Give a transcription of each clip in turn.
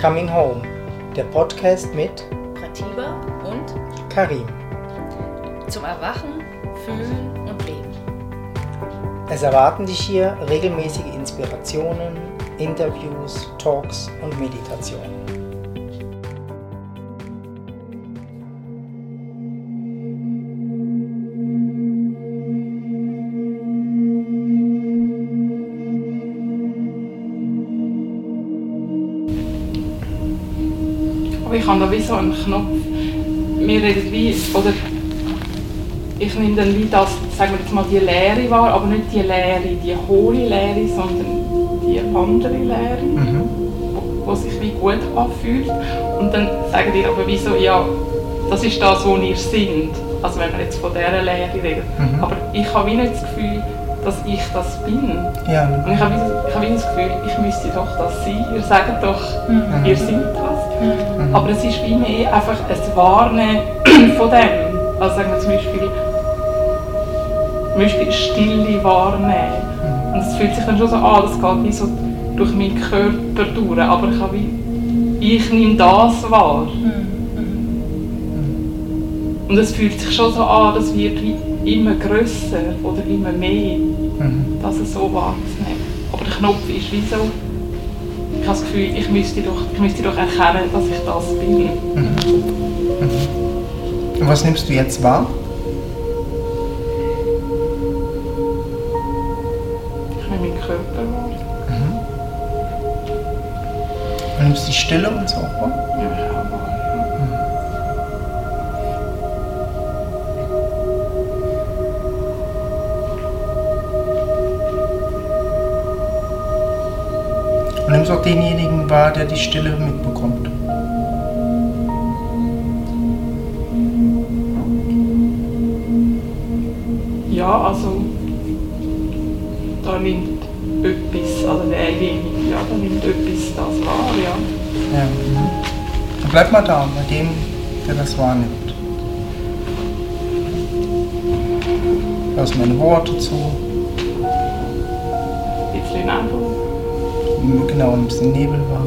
Coming Home, der Podcast mit Pratiba und Karim. zum Erwachen, Fühlen und Leben. Es erwarten dich hier regelmäßige Inspirationen, Interviews, Talks und Meditationen. Ich habe da wie so einen Knopf. Wir reden wie, oder ich nehme dann wie das, sagen wir jetzt mal, die Leere wahr, aber nicht die Leere, die hohle Leere, sondern die andere Leere, Mhm. wo, wo sich wie gut anfühlt. Und dann sagen die aber wie so, ja, das ist das, wo ihr sind. Also wenn wir jetzt von dieser Leere reden. Mhm. Aber ich habe wie nicht das Gefühl, dass ich das bin. Ja, Und ich habe, ich habe das Gefühl, ich müsste doch das sein. Ihr sagt doch, ihr seid das. Aber es ist wie mehr einfach ein Warnen von dem. Also sagen wir zum Beispiel, zum Beispiel Stille wahrnehmen. Und es fühlt sich dann schon so an, das geht wie so durch meinen Körper durch. Aber ich, habe wie, ich nehme das wahr. Und es fühlt sich schon so an, das wird wie immer grösser oder immer mehr, Mhm. das so wahrzunehmen. Aber der Knopf ist wie so, ich habe das Gefühl, ich müsste doch, ich müsste doch erkennen, dass ich das bin. Und was nimmst du jetzt wahr? Ich nehme meinen Körper wahr. Du nimmst die Stille und so wahr? Ja, ich auch wahr. Und nimmst auch denjenigen wahr, der die Stille mitbekommt. Ja, also da nimmt etwas, also derjenige, ja, da nimmt etwas das wahr, ja. Ja. Mhm. Dann bleib mal da, bei dem, der das wahrnimmt. Hörst meine Worte zu. Ein bisschen Nebel. Genau, ein bisschen Nebel wahr.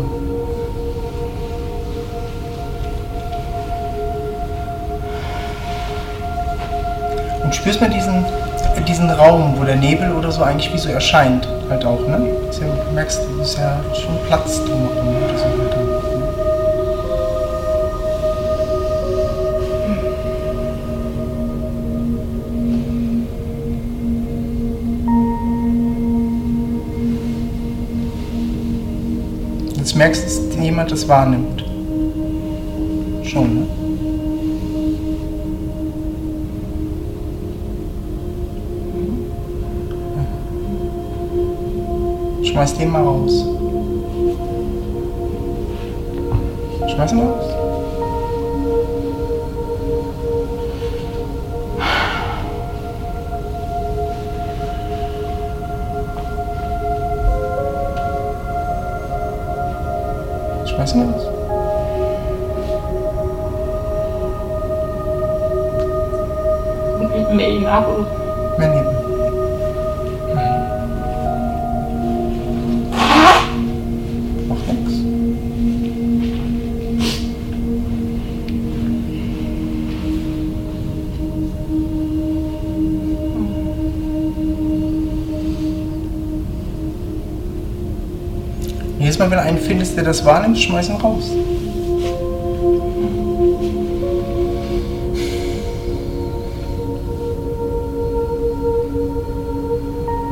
Und spürst mal diesen, diesen Raum, wo der Nebel oder so eigentlich wie so erscheint, halt auch, ne? Dass du merkst, es ist ja schon Platz drumherum merkst dass jemand das wahrnimmt. Schon, ne? Schmeiß den mal raus. Schmeiß ihn raus. Schmeiß ihn Jedes Mal, wenn du einen findest, der das wahrnimmt, schmeiß ihn raus.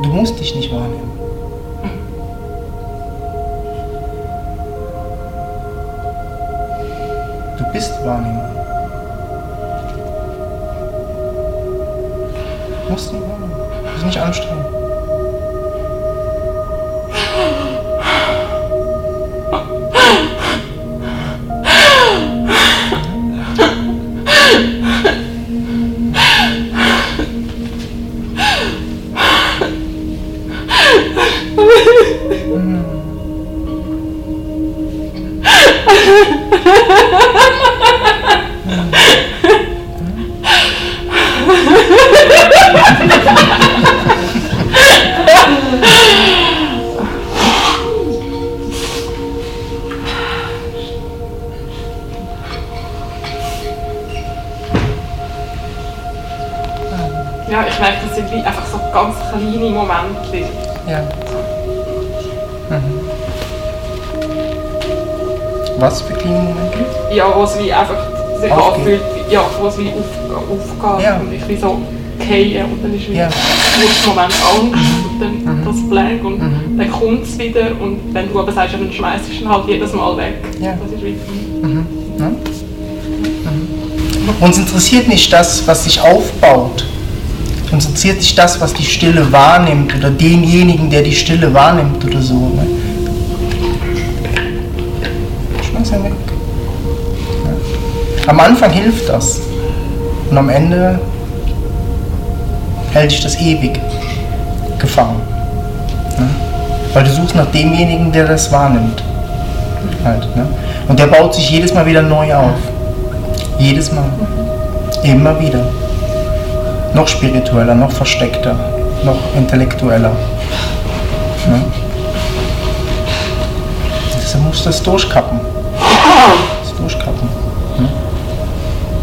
Du musst dich nicht wahrnehmen. Du bist Wahrnehmer. Du musst nicht wahrnehmen. Du musst nicht anstrengen. Ja, ich merke, das sind einfach so ganz kleine Momente. Ja. Mhm. Was für kleine Momente? Ja, wo es wie einfach sich anfühlt, ja, wo es wie auf, aufgeht Ja. und ich wie so fallen und dann ist wie Ja. kurzer Moment Angst und dann das Blank und Mhm. dann kommt es wieder und wenn du aber sagst, dann schmeißt du ihn halt jedes Mal weg. Ja. Das ist wie, Ne? Mhm. Uns interessiert nicht das, was sich aufbaut. Uns interessiert nicht das, was die Stille wahrnimmt oder denjenigen, der die Stille wahrnimmt oder so. Ne? Schmeiß ihn weg. Ja. Am Anfang hilft das. Und am Ende hält dich das ewig gefangen. Ne? Weil du suchst nach demjenigen, der das wahrnimmt. Halt, ne? Und der baut sich jedes Mal wieder neu auf. Jedes Mal. Immer wieder. Noch spiritueller, noch versteckter, noch intellektueller. Ne? Deshalb musst du das durchkappen. Das durchkappen. Ne?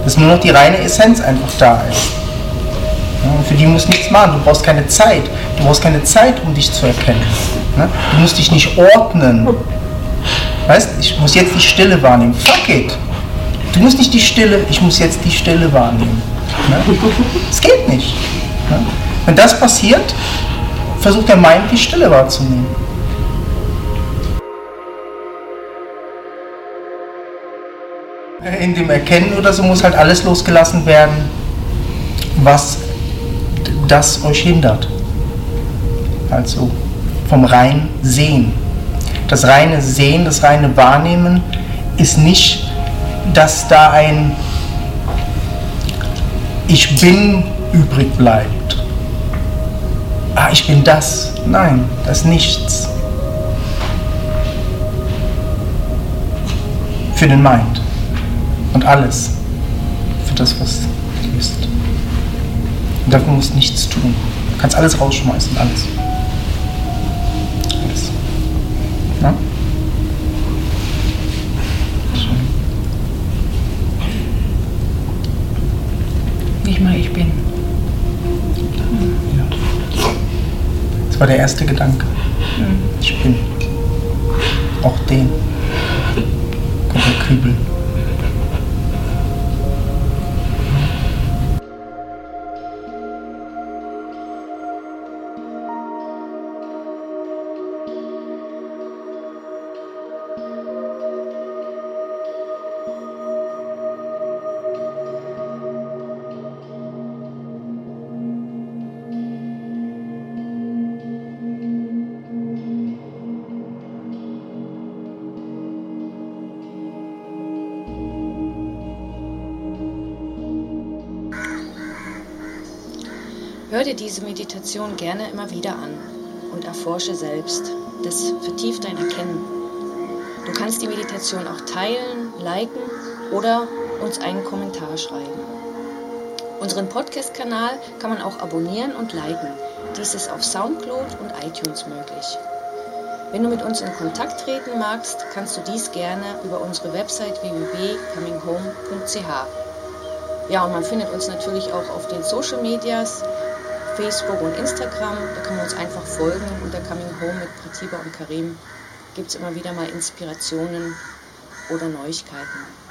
Dass nur noch die reine Essenz einfach da ist. Ja, und für die musst du nichts machen. Du brauchst keine Zeit. Du brauchst keine Zeit, um dich zu erkennen. Ne? Du musst dich nicht ordnen. Weißt, ich muss jetzt die Stille wahrnehmen. Fuck it. Du musst nicht die Stille, ich muss jetzt die Stille wahrnehmen. Ne? Es geht nicht. Ne? Wenn das passiert, versucht der Mind die Stille wahrzunehmen. In dem Erkennen oder so muss halt alles losgelassen werden, was das euch hindert. Also vom rein Sehen. Das reine Sehen, das reine Wahrnehmen ist nicht, dass da ein Ich bin übrig bleibt. Ah, ich bin das. Nein, das ist nichts. Für den Mind. Und alles. Für das, was du bist. Und dafür musst du nichts tun. Du kannst alles rausschmeißen. Alles. Das war der erste Gedanke. Ich bin. Auch den. Kommt Hör dir diese Meditation gerne immer wieder an und erforsche selbst. Das vertieft dein Erkennen. Du kannst die Meditation auch teilen, liken oder uns einen Kommentar schreiben. Unseren Podcast-Kanal kann man auch abonnieren und liken. Dies ist auf Soundcloud und iTunes möglich. Wenn du mit uns in Kontakt treten magst, kannst du dies gerne über unsere Website www.cominghome.ch. Ja, und man findet uns natürlich auch auf den Social Medias, Facebook und Instagram. Da kann man uns einfach folgen unter Coming Home mit Pratiba und Karim. Gibt es immer wieder mal Inspirationen oder Neuigkeiten.